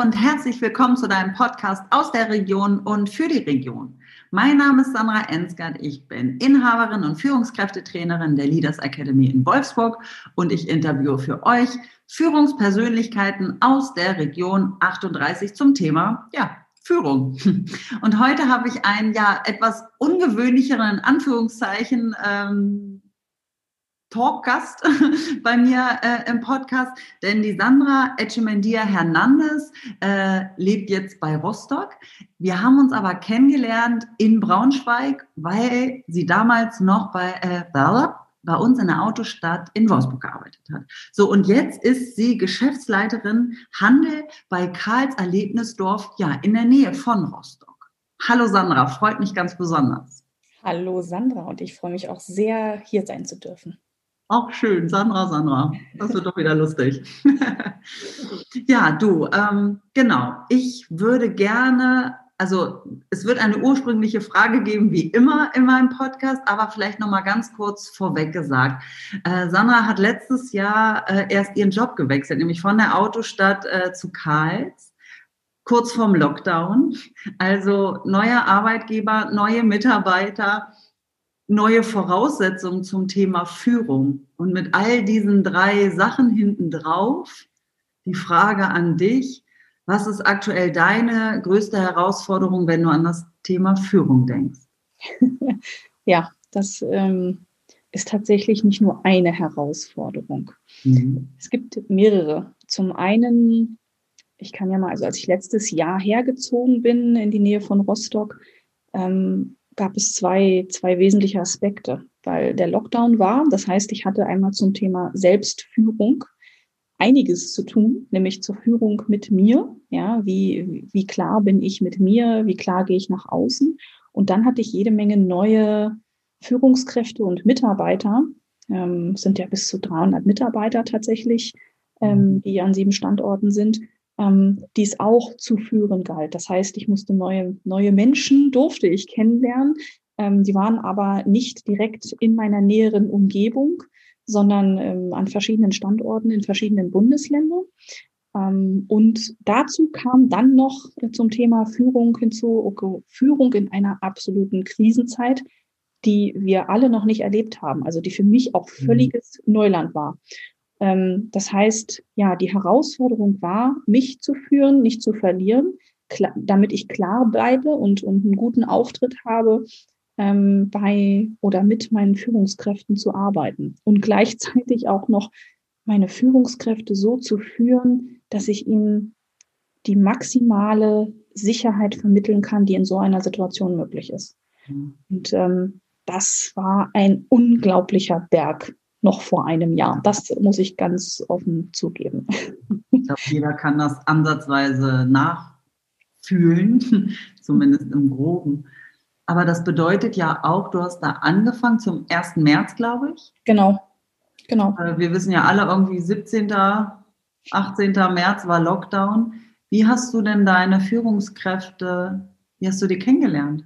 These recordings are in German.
und herzlich willkommen zu deinem Podcast aus der Region und für die Region. Mein Name ist Sandra Ensgard. Ich bin Inhaberin und Führungskräftetrainerin der Leaders Academy in Wolfsburg und ich interviewe für euch Führungspersönlichkeiten aus der Region 38 zum Thema, ja, Führung. Und heute habe ich einen ja etwas ungewöhnlicheren, in Anführungszeichen, ähm, Talkgast bei mir äh, im Podcast, denn die Sandra Echemendia Hernandez äh, lebt jetzt bei Rostock. Wir haben uns aber kennengelernt in Braunschweig, weil sie damals noch bei äh, bei uns in der Autostadt in Wolfsburg gearbeitet hat. So, und jetzt ist sie Geschäftsleiterin Handel bei Karls Erlebnisdorf, ja, in der Nähe von Rostock. Hallo Sandra, freut mich ganz besonders. Hallo Sandra und ich freue mich auch sehr, hier sein zu dürfen. Auch schön, Sandra, Sandra. Das wird doch wieder lustig. ja, du, ähm, genau. Ich würde gerne, also es wird eine ursprüngliche Frage geben, wie immer in meinem Podcast, aber vielleicht noch mal ganz kurz vorweg gesagt. Äh, Sandra hat letztes Jahr äh, erst ihren Job gewechselt, nämlich von der Autostadt äh, zu Karls kurz vorm Lockdown. Also neuer Arbeitgeber, neue Mitarbeiter neue Voraussetzungen zum Thema Führung. Und mit all diesen drei Sachen hinten drauf, die Frage an dich, was ist aktuell deine größte Herausforderung, wenn du an das Thema Führung denkst? Ja, das ähm, ist tatsächlich nicht nur eine Herausforderung. Mhm. Es gibt mehrere. Zum einen, ich kann ja mal, also als ich letztes Jahr hergezogen bin in die Nähe von Rostock, ähm, gab es zwei, zwei wesentliche Aspekte, weil der Lockdown war. Das heißt, ich hatte einmal zum Thema Selbstführung einiges zu tun, nämlich zur Führung mit mir. Ja, wie, wie klar bin ich mit mir? Wie klar gehe ich nach außen? Und dann hatte ich jede Menge neue Führungskräfte und Mitarbeiter. Ähm, sind ja bis zu 300 Mitarbeiter tatsächlich, ähm, die an sieben Standorten sind ähm, die es auch zu führen galt. Das heißt, ich musste neue, neue Menschen, durfte ich kennenlernen. Ähm, die waren aber nicht direkt in meiner näheren Umgebung, sondern ähm, an verschiedenen Standorten in verschiedenen Bundesländern. Ähm, und dazu kam dann noch zum Thema Führung hinzu, okay, Führung in einer absoluten Krisenzeit, die wir alle noch nicht erlebt haben, also die für mich auch mhm. völliges Neuland war. Ähm, das heißt, ja, die Herausforderung war, mich zu führen, nicht zu verlieren, damit ich klar bleibe und, und einen guten Auftritt habe, ähm, bei oder mit meinen Führungskräften zu arbeiten und gleichzeitig auch noch meine Führungskräfte so zu führen, dass ich ihnen die maximale Sicherheit vermitteln kann, die in so einer Situation möglich ist. Mhm. Und ähm, das war ein unglaublicher Berg noch vor einem Jahr. Das muss ich ganz offen zugeben. Ich glaube, jeder kann das ansatzweise nachfühlen, zumindest im Groben. Aber das bedeutet ja auch, du hast da angefangen zum 1. März, glaube ich. Genau, genau. Äh, wir wissen ja alle irgendwie 17., 18. März war Lockdown. Wie hast du denn deine Führungskräfte, wie hast du die kennengelernt?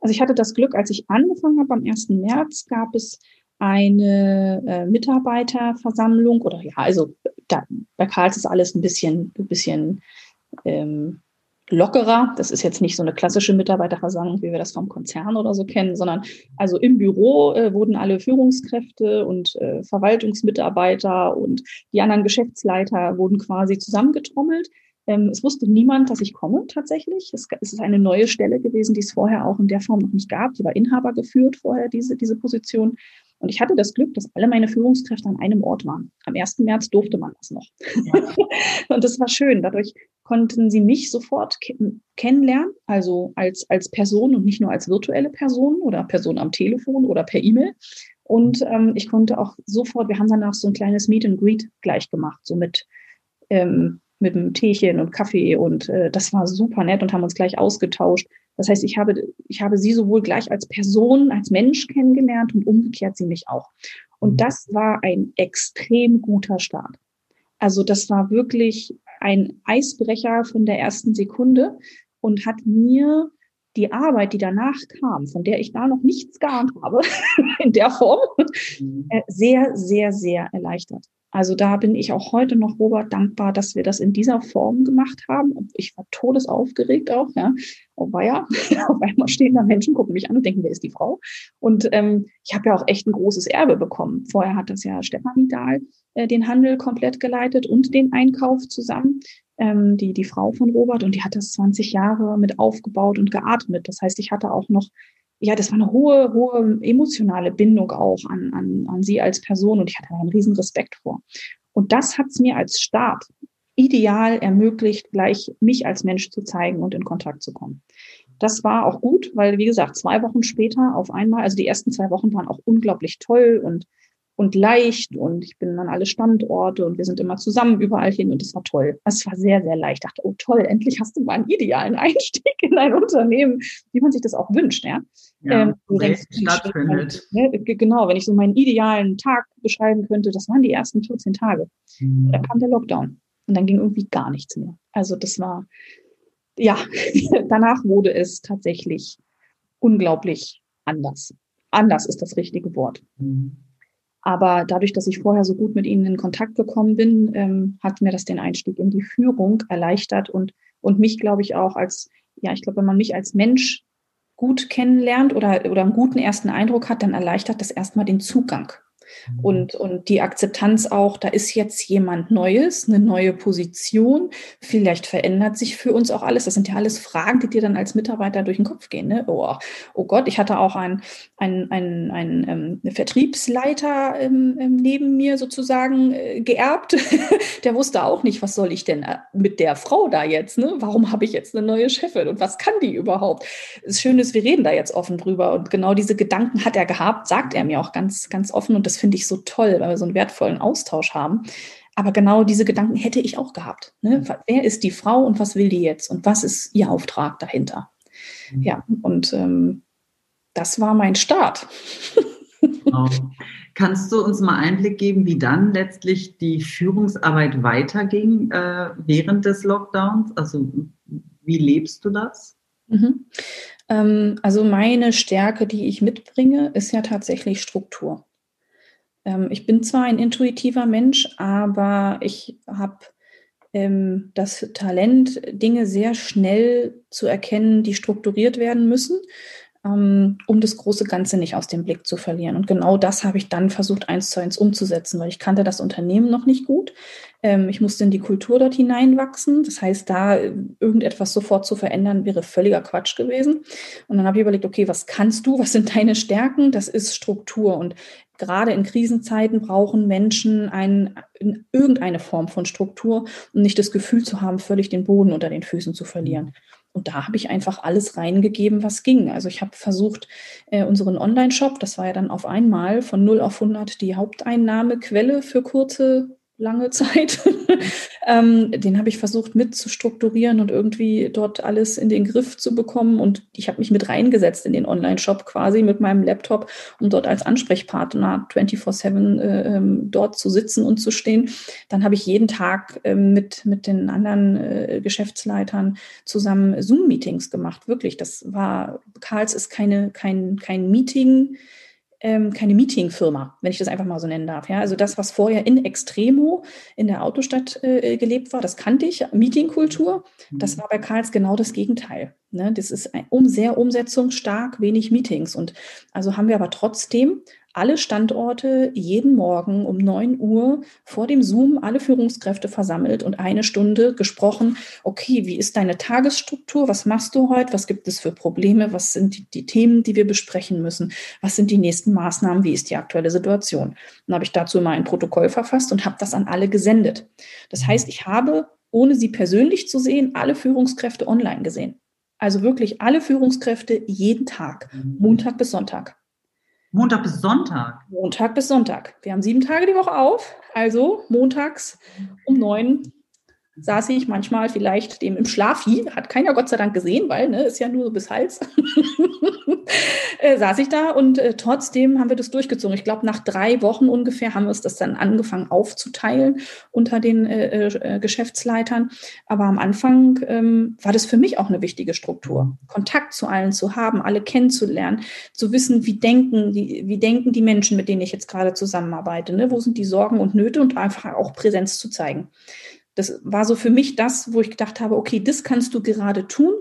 Also ich hatte das Glück, als ich angefangen habe am 1. März, gab es eine äh, Mitarbeiterversammlung oder ja, also da, bei Karls ist alles ein bisschen, ein bisschen ähm, lockerer. Das ist jetzt nicht so eine klassische Mitarbeiterversammlung, wie wir das vom Konzern oder so kennen, sondern also im Büro äh, wurden alle Führungskräfte und äh, Verwaltungsmitarbeiter und die anderen Geschäftsleiter wurden quasi zusammengetrommelt. Ähm, es wusste niemand, dass ich komme tatsächlich. Es, es, ist eine neue Stelle gewesen, die es vorher auch in der Form noch nicht gab. Die war Inhaber geführt vorher, diese, diese Position. Und ich hatte das Glück, dass alle meine Führungskräfte an einem Ort waren. Am 1. März durfte man das noch. Ja. und das war schön. Dadurch konnten sie mich sofort kennenlernen, also als, als Person und nicht nur als virtuelle Person oder Person am Telefon oder per E-Mail. Und ähm, ich konnte auch sofort, wir haben danach so ein kleines Meet and Greet gleich gemacht, so mit, ähm, mit einem Teechen und Kaffee und äh, das war super nett und haben uns gleich ausgetauscht. Das heißt, ich habe, ich habe sie sowohl gleich als Person, als Mensch kennengelernt und umgekehrt sie mich auch. Und mhm. das war ein extrem guter Start. Also das war wirklich ein Eisbrecher von der ersten Sekunde und hat mir die Arbeit, die danach kam, von der ich da noch nichts geahnt habe, in der Form, mhm. äh, sehr, sehr, sehr erleichtert. Also da bin ich auch heute noch Robert dankbar, dass wir das in dieser Form gemacht haben. Ich war todesaufgeregt auch, ja. Oh ja, auf einmal stehen da Menschen, gucken mich an und denken, wer ist die Frau? Und ähm, ich habe ja auch echt ein großes Erbe bekommen. Vorher hat das ja Stefanie Dahl äh, den Handel komplett geleitet und den Einkauf zusammen ähm, die, die Frau von Robert, und die hat das 20 Jahre mit aufgebaut und geatmet. Das heißt, ich hatte auch noch, ja, das war eine hohe, hohe emotionale Bindung auch an, an, an sie als Person und ich hatte einen riesen Respekt vor. Und das hat es mir als Start ideal ermöglicht, gleich mich als Mensch zu zeigen und in Kontakt zu kommen. Das war auch gut, weil, wie gesagt, zwei Wochen später auf einmal, also die ersten zwei Wochen waren auch unglaublich toll und und leicht und ich bin an alle Standorte und wir sind immer zusammen überall hin und es war toll. Es war sehr, sehr leicht. Ich dachte, oh toll, endlich hast du mal einen idealen Einstieg in ein Unternehmen, wie man sich das auch wünscht. Ja, ja ähm, denkst, stattfindet. Ne, genau, wenn ich so meinen idealen Tag beschreiben könnte, das waren die ersten 14 Tage. Mhm. Da kam der Lockdown und dann ging irgendwie gar nichts mehr. Also das war, ja, danach wurde es tatsächlich unglaublich anders. Anders ist das richtige Wort. Mhm. Aber dadurch, dass ich vorher so gut mit ihnen in Kontakt gekommen bin, ähm, hat mir das den Einstieg in die Führung erleichtert und, und mich, glaube ich, auch als, ja, ich glaube, wenn man mich als Mensch gut kennenlernt oder, oder einen guten ersten Eindruck hat, dann erleichtert das erstmal den Zugang. Und, und die Akzeptanz auch, da ist jetzt jemand Neues, eine neue Position. Vielleicht verändert sich für uns auch alles. Das sind ja alles Fragen, die dir dann als Mitarbeiter durch den Kopf gehen. Ne? Oh, oh Gott, ich hatte auch einen, einen, einen, einen ähm, Vertriebsleiter ähm, ähm, neben mir sozusagen äh, geerbt. der wusste auch nicht, was soll ich denn äh, mit der Frau da jetzt? Ne? Warum habe ich jetzt eine neue Chefin und was kann die überhaupt? Das Schöne ist, wir reden da jetzt offen drüber. Und genau diese Gedanken hat er gehabt, sagt er mir auch ganz, ganz offen. Und das finde ich so toll, weil wir so einen wertvollen Austausch haben. Aber genau diese Gedanken hätte ich auch gehabt. Ne? Mhm. Wer ist die Frau und was will die jetzt und was ist ihr Auftrag dahinter? Mhm. Ja, und ähm, das war mein Start. Genau. Kannst du uns mal Einblick geben, wie dann letztlich die Führungsarbeit weiterging äh, während des Lockdowns? Also wie lebst du das? Mhm. Ähm, also meine Stärke, die ich mitbringe, ist ja tatsächlich Struktur. Ähm, ich bin zwar ein intuitiver Mensch, aber ich habe ähm, das Talent, Dinge sehr schnell zu erkennen, die strukturiert werden müssen, um das große Ganze nicht aus dem Blick zu verlieren. Und genau das habe ich dann versucht, eins zu eins umzusetzen, weil ich kannte das Unternehmen noch nicht gut. Ähm, ich musste in die Kultur dort hineinwachsen. Das heißt, da äh, irgendetwas sofort zu verändern, wäre völliger Quatsch gewesen. Und dann habe ich überlegt, okay, was kannst du? Was sind deine Stärken? Das ist Struktur. Und gerade in Krisenzeiten brauchen Menschen ein, irgendeine Form von Struktur, um nicht das Gefühl zu haben, völlig den Boden unter den Füßen zu verlieren. Und da habe ich einfach alles reingegeben, was ging. Also ich habe versucht, äh, unseren Online-Shop, das war ja dann auf einmal von 0 auf 100 die Haupteinnahmequelle für kurze lange Zeit. ähm, den habe ich versucht mit zu strukturieren und irgendwie dort alles in den Griff zu bekommen. Und ich habe mich mit reingesetzt in den Online-Shop quasi mit meinem Laptop, um dort als Ansprechpartner 24-7 äh, ähm, dort zu sitzen und zu stehen. Dann habe ich jeden Tag äh, mit, mit den anderen äh, Geschäftsleitern zusammen Zoom-Meetings gemacht. Wirklich, das war, Karls ist keine, kein, kein Meeting ähm, keine Meetingfirma, wenn ich das einfach mal so nennen darf. Ja, also das, was vorher in Extremo in der Autostadt äh, gelebt war, das kannte ich, Meetingkultur. Das mhm. war bei Karls genau das Gegenteil. Ne? Das ist ein, um, sehr umsetzungsstark, wenig Meetings. Und also haben wir aber trotzdem alle Standorte jeden Morgen um 9 Uhr vor dem Zoom alle Führungskräfte versammelt und eine Stunde gesprochen, okay, wie ist deine Tagesstruktur? Was machst du heute? Was gibt es für Probleme? Was sind die, die Themen, die wir besprechen müssen? Was sind die nächsten Maßnahmen? Wie ist die aktuelle Situation? Dann habe ich dazu mal ein Protokoll verfasst und habe das an alle gesendet. Das heißt, ich habe, ohne sie persönlich zu sehen, alle Führungskräfte online gesehen. Also wirklich alle Führungskräfte jeden Tag, mhm. Montag bis Sonntag. Montag bis Sonntag? Montag bis Sonntag. Wir haben sieben Tage die Woche auf. Also montags um neun saß ich manchmal vielleicht dem im Schlafi, hat keiner Gott sei Dank gesehen, weil ne, ist ja nur bis Hals. äh, saß ich da und äh, trotzdem haben wir das durchgezogen. Ich glaube, nach drei Wochen ungefähr haben wir es das dann angefangen aufzuteilen unter den äh, äh, Geschäftsleitern. Aber am Anfang ähm, war das für mich auch eine wichtige Struktur. Kontakt zu allen zu haben, alle kennenzulernen, zu wissen, wie denken die, wie denken die Menschen, mit denen ich jetzt gerade zusammenarbeite. Ne? Wo sind die Sorgen und Nöte und einfach auch Präsenz zu zeigen. Das war so für mich das, wo ich gedacht habe, okay, das kannst du gerade tun.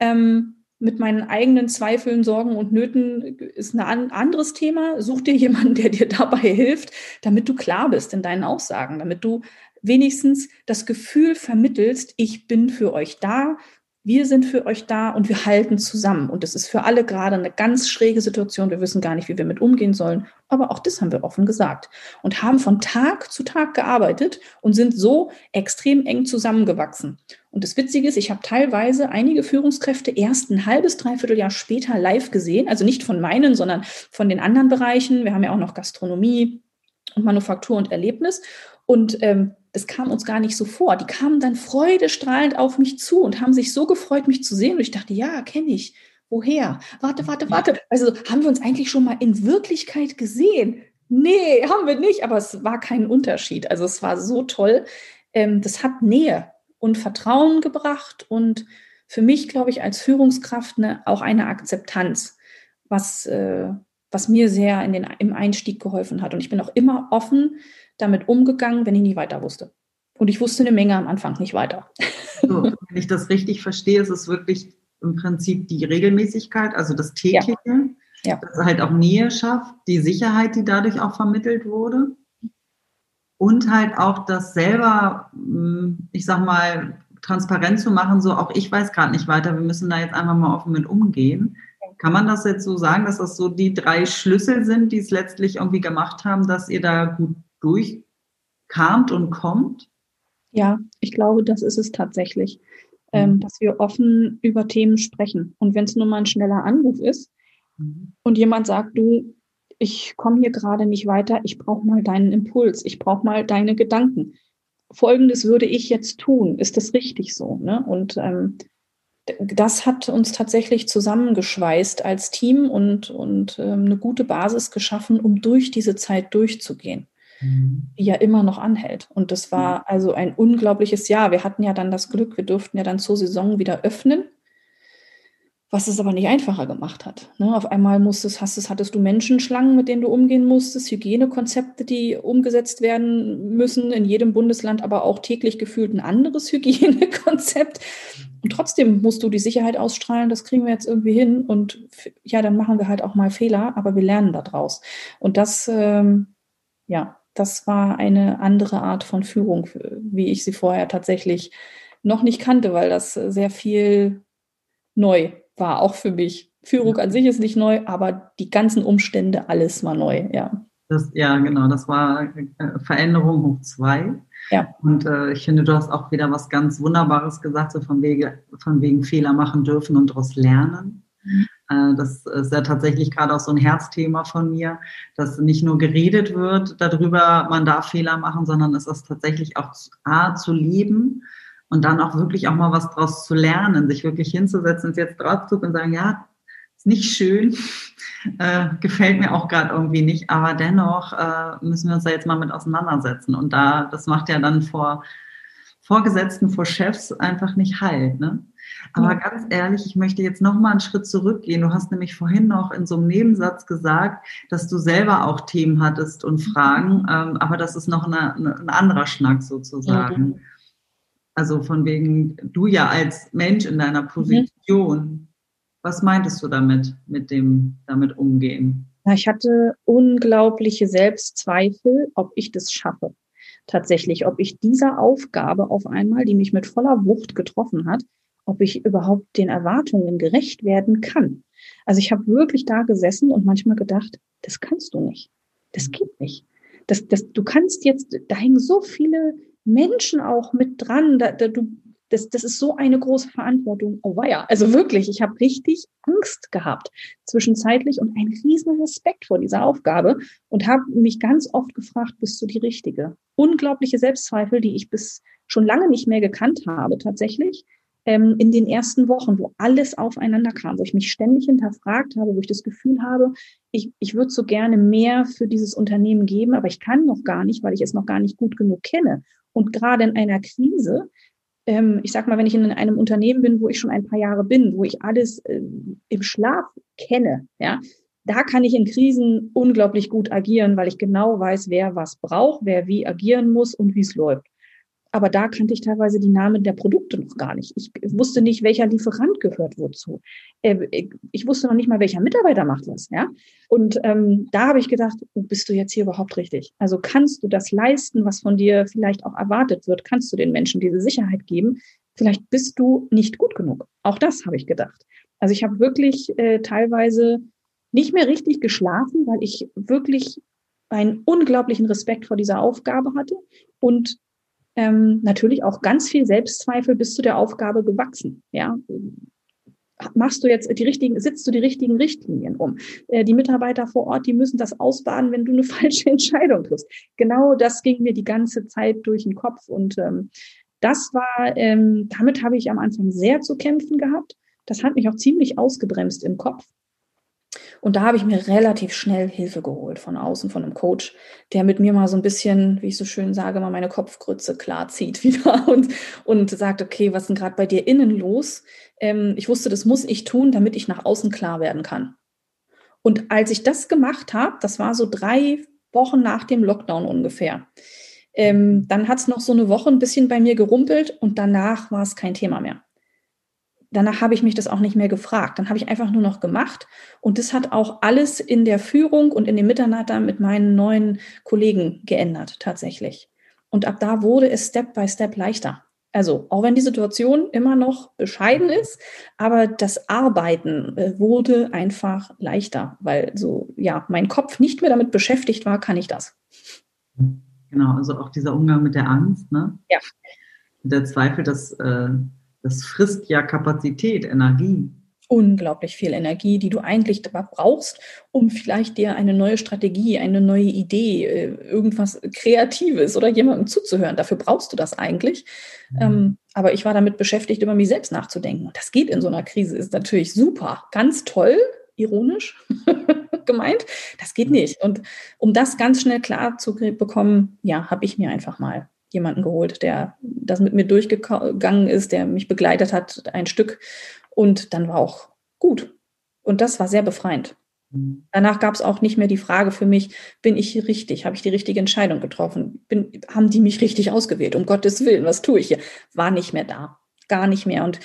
Ähm, mit meinen eigenen Zweifeln, Sorgen und Nöten ist ein anderes Thema. Such dir jemanden, der dir dabei hilft, damit du klar bist in deinen Aussagen, damit du wenigstens das Gefühl vermittelst, ich bin für euch da, wir sind für euch da und wir halten zusammen. Und das ist für alle gerade eine ganz schräge Situation. Wir wissen gar nicht, wie wir mit umgehen sollen. Aber auch das haben wir offen gesagt und haben von Tag zu Tag gearbeitet und sind so extrem eng zusammengewachsen. Und das Witzige ist, ich habe teilweise einige Führungskräfte erst ein halbes, dreiviertel Jahr später live gesehen. Also nicht von meinen, sondern von den anderen Bereichen. Wir haben ja auch noch Gastronomie und Manufaktur und Erlebnis. Und ähm, das kam uns gar nicht so vor. Die kamen dann freudestrahlend auf mich zu und haben sich so gefreut, mich zu sehen. Und ich dachte, ja, kenne ich. Woher? Warte, warte, warte. Also haben wir uns eigentlich schon mal in Wirklichkeit gesehen? Nee, haben wir nicht, aber es war kein Unterschied. Also es war so toll. Ähm, das hat Nähe und Vertrauen gebracht und für mich, glaube ich, als Führungskraft eine, auch eine Akzeptanz, was, äh, was mir sehr in den, im Einstieg geholfen hat. Und ich bin auch immer offen, damit umgegangen, wenn ich nicht weiter wusste. Und ich wusste eine Menge am Anfang nicht weiter. So, wenn ich das richtig verstehe, ist es wirklich im Prinzip die Regelmäßigkeit, also das tägliche, ja. Ja. das halt auch Nähe schafft, die Sicherheit, die dadurch auch vermittelt wurde. Und halt auch das selber, hm, ich sag mal, transparent zu machen, so auch ich weiß gerade nicht weiter, wir müssen da jetzt einfach mal offen mit umgehen. Kann man das jetzt so sagen, dass das so die drei Schlüssel sind, die es letztlich irgendwie gemacht haben, dass ihr da gut durchkamt und kommt? Ja, ich glaube, das ist es tatsächlich, ähm, mhm. dass wir offen über Themen sprechen. Und wenn es nur mal ein schneller Anruf ist mhm. und jemand sagt, du, ich komme hier gerade nicht weiter, ich brauche mal deinen Impuls, ich brauche mal deine Gedanken. Folgendes würde ich jetzt tun. Ist das richtig so? Ne? Und ähm, das hat uns tatsächlich zusammengeschweißt als Team und, und ähm, eine gute Basis geschaffen, um durch diese Zeit durchzugehen mhm. die ja immer noch anhält. Und das war also ein unglaubliches Jahr. Wir hatten ja dann das Glück, wir durften ja dann zur Saison wieder öffnen, was es aber nicht einfacher gemacht hat. Ne? Auf einmal musstest, hast es, hattest du Menschenschlangen, mit denen du umgehen musstest, Hygienekonzepte, die umgesetzt werden müssen, in jedem Bundesland aber auch täglich gefühlt ein anderes Hygienekonzept. Und trotzdem musst du die Sicherheit ausstrahlen, das kriegen wir jetzt irgendwie hin. Und ja, dann machen wir halt auch mal Fehler, aber wir lernen daraus. Und das, ähm, ja, das war eine andere Art von Führung, wie ich sie vorher tatsächlich noch nicht kannte, weil das sehr viel neu war, auch für mich. Führung an sich ist nicht neu, aber die ganzen Umstände, alles war neu, ja. Das, ja, genau, das war äh, Veränderung hoch zwei. Ja. Und äh, ich finde, du hast auch wieder was ganz Wunderbares gesagt, so von, Wege, von wegen Fehler machen dürfen und daraus lernen. Mhm. Äh, das ist ja tatsächlich gerade auch so ein Herzthema von mir, dass nicht nur geredet wird darüber, man darf Fehler machen, sondern es ist tatsächlich auch A, zu leben und dann auch wirklich auch mal was draus zu lernen, sich wirklich hinzusetzen und jetzt drauf zu und sagen, ja, ist nicht schön, äh, gefällt mir auch gerade irgendwie nicht, aber dennoch äh, müssen wir uns da jetzt mal mit auseinandersetzen. Und da, das macht ja dann vor Vorgesetzten, vor Chefs einfach nicht halt. Ne? Aber ja. ganz ehrlich, ich möchte jetzt noch mal einen Schritt zurückgehen. Du hast nämlich vorhin noch in so einem Nebensatz gesagt, dass du selber auch Themen hattest und Fragen, ähm, aber das ist noch eine, eine, ein anderer Schnack sozusagen. Ja. Also von wegen, du ja als Mensch in deiner mhm. Position, mhm. was meintest du damit, mit dem damit umgehen? Ich hatte unglaubliche Selbstzweifel, ob ich das schaffe. Tatsächlich, ob ich dieser Aufgabe auf einmal, die mich mit voller Wucht getroffen hat, ob ich überhaupt den Erwartungen gerecht werden kann. Also ich habe wirklich da gesessen und manchmal gedacht, das kannst du nicht. Das geht nicht. Das, das, du kannst jetzt, da hängen so viele Menschen auch mit dran. Da, da, du, das, das ist so eine große Verantwortung. Oh weia, also wirklich, ich habe richtig Angst gehabt zwischenzeitlich und einen riesen Respekt vor dieser Aufgabe und habe mich ganz oft gefragt, bist du die Richtige? Unglaubliche Selbstzweifel, die ich bis schon lange nicht mehr gekannt habe tatsächlich ähm, in den ersten Wochen, wo alles aufeinander kam, wo ich mich ständig hinterfragt habe, wo ich das Gefühl habe, ich, ich würde so gerne mehr für dieses Unternehmen geben, aber ich kann noch gar nicht, weil ich es noch gar nicht gut genug kenne. Und gerade in einer Krise, ich sag mal, wenn ich in einem Unternehmen bin, wo ich schon ein paar Jahre bin, wo ich alles äh, im Schlaf kenne, ja, da kann ich in Krisen unglaublich gut agieren, weil ich genau weiß, wer was braucht, wer wie agieren muss und wie es läuft. Aber da kannte ich teilweise die Namen der Produkte noch gar nicht. Ich wusste nicht, welcher Lieferant gehört wozu. Äh, ich wusste noch nicht mal, welcher Mitarbeiter macht was. Ja? Und ähm, da habe ich gedacht, bist du jetzt hier überhaupt richtig? Also kannst du das leisten, was von dir vielleicht auch erwartet wird? Kannst du den Menschen diese Sicherheit geben? Vielleicht bist du nicht gut genug. Auch das habe ich gedacht. Also ich habe wirklich äh, teilweise nicht mehr richtig geschlafen, weil ich wirklich einen unglaublichen Respekt vor dieser Aufgabe hatte und ähm, natürlich auch ganz viel Selbstzweifel bis zu der Aufgabe gewachsen. Ja, machst du jetzt die richtigen, sitzt du die richtigen Richtlinien um? Äh, die Mitarbeiter vor Ort, die müssen das ausbaden, wenn du eine falsche Entscheidung triffst. Genau das ging mir die ganze Zeit durch den Kopf und ähm, das war, ähm, damit habe ich am Anfang sehr zu kämpfen gehabt. Das hat mich auch ziemlich ausgebremst im Kopf. Und da habe ich mir relativ schnell Hilfe geholt von außen, von einem Coach, der mit mir mal so ein bisschen, wie ich so schön sage, mal meine Kopfgrütze klar zieht wieder und, und sagt, okay, was ist denn gerade bei dir innen los? Ähm, ich wusste, das muss ich tun, damit ich nach außen klar werden kann. Und als ich das gemacht habe, das war so drei Wochen nach dem Lockdown ungefähr, ähm, dann hat es noch so eine Woche ein bisschen bei mir gerumpelt und danach war es kein Thema mehr danach habe ich mich das auch nicht mehr gefragt. Dann habe ich einfach nur noch gemacht. Und das hat auch alles in der Führung und in dem Miteinander mit meinen neuen Kollegen geändert, tatsächlich. Und ab da wurde es Step by Step leichter. Also, auch wenn die Situation immer noch bescheiden ist, aber das Arbeiten äh, wurde einfach leichter, weil so, ja, mein Kopf nicht mehr damit beschäftigt war, kann ich das. Genau, also auch dieser Umgang mit der Angst, ne? Ja. Der Zweifel, dass äh, das frisst ja Kapazität, Energie. Unglaublich viel Energie, die du eigentlich brauchst, um vielleicht dir eine neue Strategie, eine neue Idee, äh, irgendwas Kreatives oder jemandem zuzuhören. Dafür brauchst du das eigentlich. Mhm. Ähm, aber ich war damit beschäftigt, über mich selbst nachzudenken. Und das geht in so einer Krise, ist natürlich super, ganz toll, ironisch gemeint. Das geht nicht. Und um das ganz schnell klar zu bekommen, ja, habe ich mir einfach mal jemanden geholt, der das mit mir durchgegangen ist, der mich begleitet hat, ein Stück. Und dann war auch gut. Und das war sehr befreiend. Mhm. Danach gab es auch nicht mehr die Frage für mich, bin ich hier richtig? Habe ich die richtige Entscheidung getroffen? Bin, haben die mich richtig ausgewählt? Um Gottes Willen, was tue ich hier? War nicht mehr da. Gar nicht mehr. Und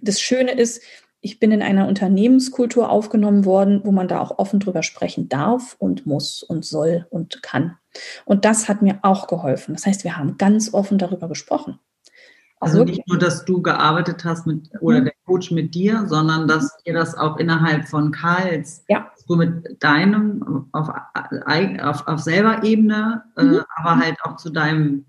das Schöne ist, ich bin in einer Unternehmenskultur aufgenommen worden, wo man da auch offen drüber sprechen darf und muss und soll und kann. Und das hat mir auch geholfen. Das heißt, wir haben ganz offen darüber gesprochen. Also nicht nur, dass du gearbeitet hast mit oder mhm. der Coach mit dir, sondern dass ihr das auch innerhalb von Karls, ja. du mit deinem auf, auf, auf selber Ebene, äh, mhm. äh, aber halt auch zu deinem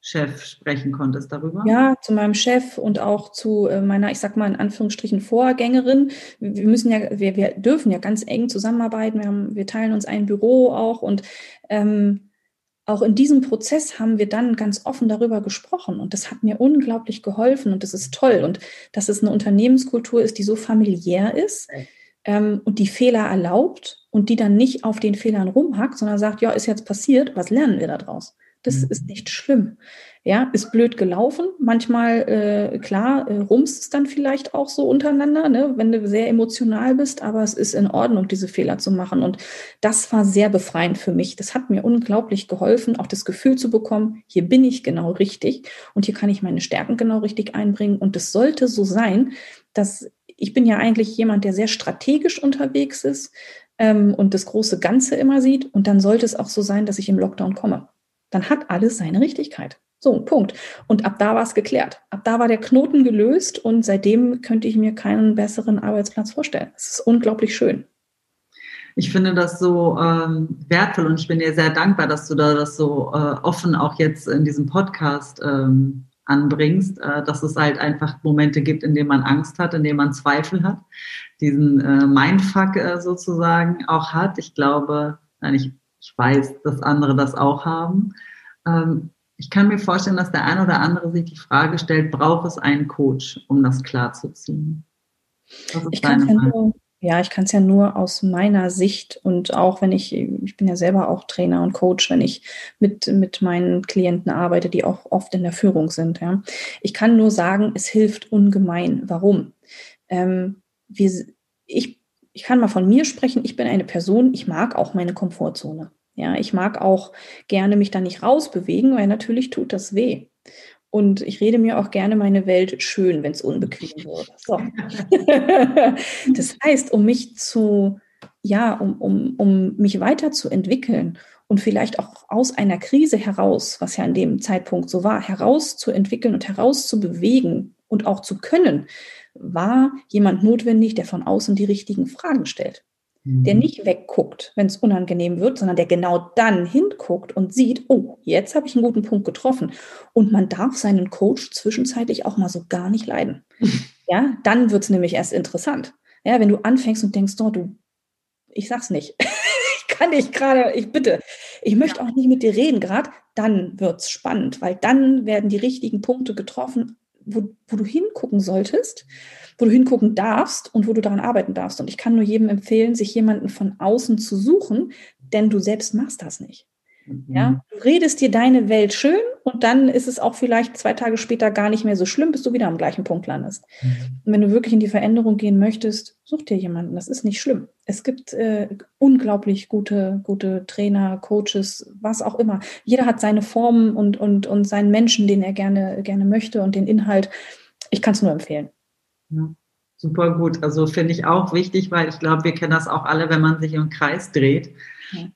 Chef sprechen konntest darüber? Ja, zu meinem Chef und auch zu äh, meiner, ich sag mal in Anführungsstrichen, Vorgängerin. Wir müssen ja, wir, wir dürfen ja ganz eng zusammenarbeiten. Wir, haben, wir teilen uns ein Büro auch und ähm, auch in diesem Prozess haben wir dann ganz offen darüber gesprochen und das hat mir unglaublich geholfen und das ist toll und dass es eine Unternehmenskultur ist, die so familiär ist ähm, und die Fehler erlaubt und die dann nicht auf den Fehlern rumhackt, sondern sagt, ja, ist jetzt passiert, was lernen wir daraus? Das mhm. ist nicht schlimm. Ja, ist blöd gelaufen. Manchmal, äh, klar, äh, rumst es dann vielleicht auch so untereinander, ne, wenn du sehr emotional bist, aber es ist in Ordnung, diese Fehler zu machen. Und das war sehr befreiend für mich. Das hat mir unglaublich geholfen, auch das Gefühl zu bekommen, hier bin ich genau richtig und hier kann ich meine Stärken genau richtig einbringen. Und es sollte so sein, dass ich bin ja eigentlich jemand, der sehr strategisch unterwegs ist ähm, und das große Ganze immer sieht. Und dann sollte es auch so sein, dass ich im Lockdown komme dann hat alles seine Richtigkeit. So, Punkt. Und ab da war es geklärt. Ab da war der Knoten gelöst und seitdem könnte ich mir keinen besseren Arbeitsplatz vorstellen. Es ist unglaublich schön. Ich finde das so ähm, wertvoll und ich bin dir sehr dankbar, dass du da das so äh, offen auch jetzt in diesem Podcast ähm, anbringst, äh, dass es halt einfach Momente gibt, in denen man Angst hat, in denen man Zweifel hat, diesen äh, Mindfuck äh, sozusagen auch hat. Ich glaube, nein, ich ich weiß, dass andere das auch haben. Ähm, Ich kann mir vorstellen, dass der ein oder andere sich die Frage stellt, braucht es einen Coach, um das klarzuziehen? Ich kann ja nur, ja, ich kann es ja nur aus meiner Sicht und auch wenn ich, ich bin ja selber auch Trainer und Coach, wenn ich mit, mit meinen Klienten arbeite, die auch oft in der Führung sind. Ja. Ich kann nur sagen, es hilft ungemein. Warum? Ähm, wir, ich, ich kann mal von mir sprechen, ich bin eine Person, ich mag auch meine Komfortzone. Ja, ich mag auch gerne mich da nicht rausbewegen, weil natürlich tut das weh. Und ich rede mir auch gerne meine Welt schön, wenn es unbequem wird. So. das heißt, um mich zu, ja, um, um, um mich weiterzuentwickeln und vielleicht auch aus einer Krise heraus, was ja in dem Zeitpunkt so war, herauszuentwickeln und herauszubewegen und auch zu können, war jemand notwendig, der von außen die richtigen Fragen stellt der mhm. nicht wegguckt, wenn es unangenehm wird, sondern der genau dann hinguckt und sieht, oh, jetzt habe ich einen guten Punkt getroffen. Und man darf seinen Coach zwischenzeitlich auch mal so gar nicht leiden. Ja, dann wird es nämlich erst interessant. Ja, wenn du anfängst und denkst, oh, du, ich sag's nicht. ich kann nicht gerade, ich bitte, ich möchte auch nicht mit dir reden gerade, dann wird es spannend, weil dann werden die richtigen Punkte getroffen, wo, wo du hingucken solltest wo du hingucken darfst und wo du daran arbeiten darfst. Und ich kann nur jedem empfehlen, sich jemanden von außen zu suchen, denn du selbst machst das nicht. Mhm. Ja, du redest dir deine Welt schön und dann ist es auch vielleicht zwei Tage später gar nicht mehr so schlimm, bis du wieder am gleichen Punkt landest. Mhm. Und wenn du wirklich in die Veränderung gehen möchtest, such dir jemanden. Das ist nicht schlimm. Es gibt äh, unglaublich gute, gute Trainer, Coaches, was auch immer. Jeder hat seine Formen und, und, und seinen Menschen, den er gerne, gerne möchte und den Inhalt. Ich kann es nur empfehlen. Ja, super gut. Also finde ich auch wichtig, weil ich glaube, wir kennen das auch alle, wenn man sich im Kreis dreht.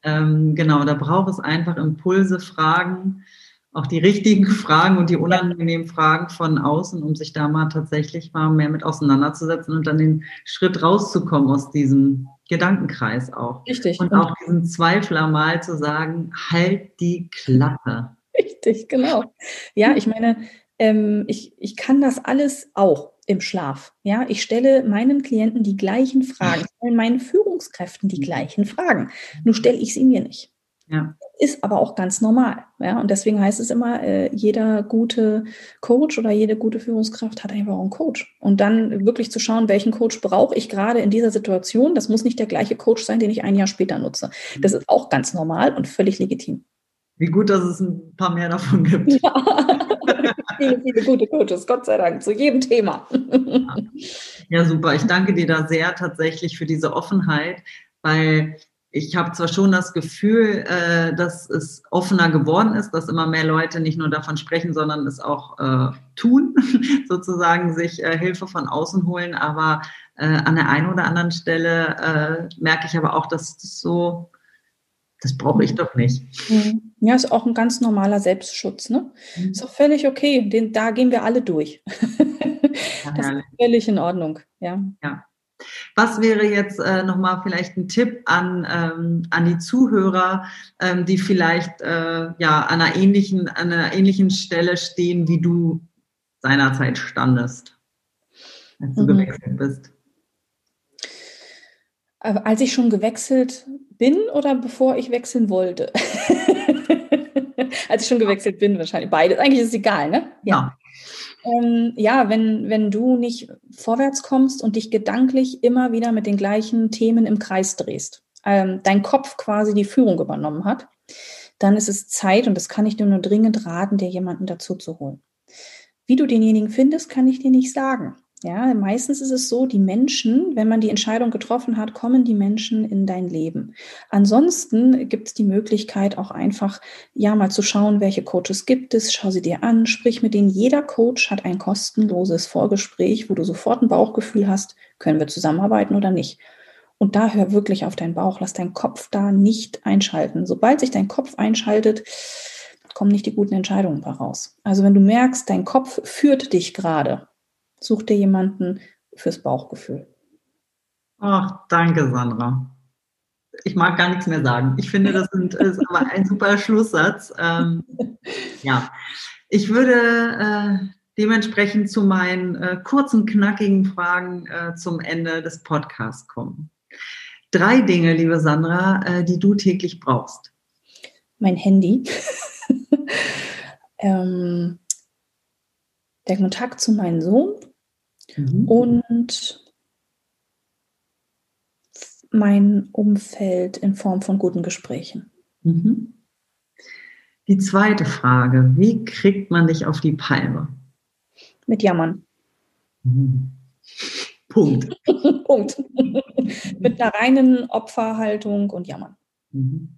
Ähm, genau, da braucht es einfach Impulse, Fragen, auch die richtigen Fragen und die unangenehmen Fragen von außen, um sich da mal tatsächlich mal mehr mit auseinanderzusetzen und dann den Schritt rauszukommen aus diesem Gedankenkreis auch. Richtig. Und auch diesen Zweifler mal zu sagen, halt die Klappe. Richtig, genau. Ja, ich meine, ähm, ich, ich kann das alles auch im Schlaf. Ja, ich stelle meinen Klienten die gleichen Fragen, ich stelle meinen Führungskräften die gleichen Fragen. Nur stelle ich sie mir nicht. Ja. Ist aber auch ganz normal. Ja, und deswegen heißt es immer, äh, jeder gute Coach oder jede gute Führungskraft hat einfach auch einen Coach. Und dann wirklich zu schauen, welchen Coach brauche ich gerade in dieser Situation. Das muss nicht der gleiche Coach sein, den ich ein Jahr später nutze. Das ist auch ganz normal und völlig legitim. Wie gut, dass es ein paar mehr davon gibt. Ja. viele, viele gute Coaches, Gott sei Dank, zu jedem Thema. ja, super. Ich danke dir da sehr tatsächlich für diese Offenheit, weil ich habe zwar schon das Gefühl, äh, dass es offener geworden ist, dass immer mehr Leute nicht nur davon sprechen, sondern es auch äh, tun, sozusagen sich äh, Hilfe von außen holen. Aber an der einen oder anderen Stelle merke ich aber auch, dass das so das brauche ich doch nicht. Mhm. Ja, ist auch ein ganz normaler Selbstschutz. Ne? Mhm. Ist auch völlig okay. Den, da gehen wir alle durch. das ist völlig in Ordnung. Ja. ja. Was wäre jetzt äh, nochmal vielleicht ein Tipp an, ähm, an die Zuhörer, ähm, die vielleicht äh, ja, an, einer ähnlichen, an einer ähnlichen Stelle stehen, wie du seinerzeit standest, als du mhm. gewechselt bist? Äh, als ich schon gewechselt bin oder bevor ich wechseln wollte? Als ich schon gewechselt bin, wahrscheinlich beides. Eigentlich ist es egal, ne? Ja. Ähm, ja, wenn, wenn du nicht vorwärts kommst und dich gedanklich immer wieder mit den gleichen Themen im Kreis drehst, ähm, dein Kopf quasi die Führung übernommen hat, dann ist es Zeit, und das kann ich dir nur dringend raten, dir jemanden dazu zu holen. Wie du denjenigen findest, kann ich dir nicht sagen. Ja, meistens ist es so, die Menschen, wenn man die Entscheidung getroffen hat, kommen die Menschen in dein Leben. Ansonsten gibt es die Möglichkeit auch einfach, ja, mal zu schauen, welche Coaches gibt es, schau sie dir an, sprich mit denen. Jeder Coach hat ein kostenloses Vorgespräch, wo du sofort ein Bauchgefühl hast, können wir zusammenarbeiten oder nicht. Und da hör wirklich auf deinen Bauch, lass deinen Kopf da nicht einschalten. Sobald sich dein Kopf einschaltet, kommen nicht die guten Entscheidungen daraus. Also wenn du merkst, dein Kopf führt dich gerade, Such dir jemanden fürs Bauchgefühl. Ach, danke, Sandra. Ich mag gar nichts mehr sagen. Ich finde, das sind, ist aber ein super Schlusssatz. Ähm, ja, ich würde äh, dementsprechend zu meinen äh, kurzen, knackigen Fragen äh, zum Ende des Podcasts kommen. Drei Dinge, liebe Sandra, äh, die du täglich brauchst. Mein Handy. ähm, der Kontakt zu meinem Sohn mhm. und mein Umfeld in Form von guten Gesprächen. Mhm. Die zweite Frage, wie kriegt man dich auf die Palme? Mit Jammern. Mhm. Punkt. Punkt. Mit einer reinen Opferhaltung und Jammern. Mhm.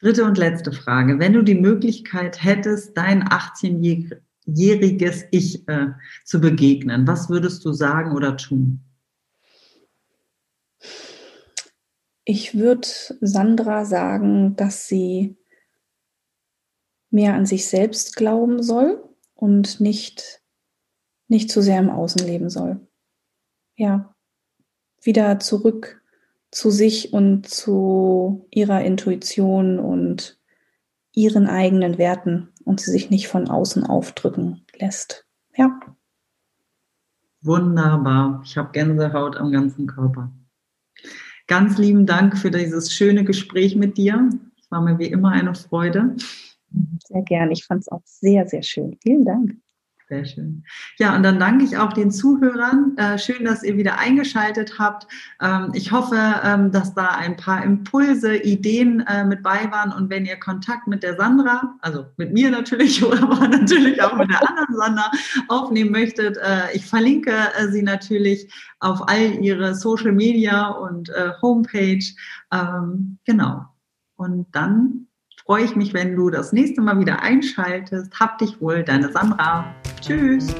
Dritte und letzte Frage. Wenn du die Möglichkeit hättest, dein 18-jähriges Ich äh, zu begegnen, was würdest du sagen oder tun? Ich würde Sandra sagen, dass sie mehr an sich selbst glauben soll und nicht, nicht zu sehr im Außen leben soll. Ja, wieder zurück zu sich und zu ihrer Intuition und ihren eigenen Werten und sie sich nicht von außen aufdrücken lässt. Ja. Wunderbar. Ich habe Gänsehaut am ganzen Körper. Ganz lieben Dank für dieses schöne Gespräch mit dir. Es war mir wie immer eine Freude. Sehr gern. Ich fand es auch sehr, sehr schön. Vielen Dank. Sehr schön. Ja, und dann danke ich auch den Zuhörern. Äh, schön, dass ihr wieder eingeschaltet habt. Ähm, ich hoffe, ähm, dass da ein paar Impulse, Ideen äh, mit bei waren. Und wenn ihr Kontakt mit der Sandra, also mit mir natürlich, aber natürlich auch mit der anderen Sandra aufnehmen möchtet, äh, ich verlinke sie natürlich auf all ihre Social Media und Homepage. Ähm, genau. Und dann freue ich mich, wenn du das nächste Mal wieder einschaltest. Hab dich wohl, deine Sandra. Tschüss.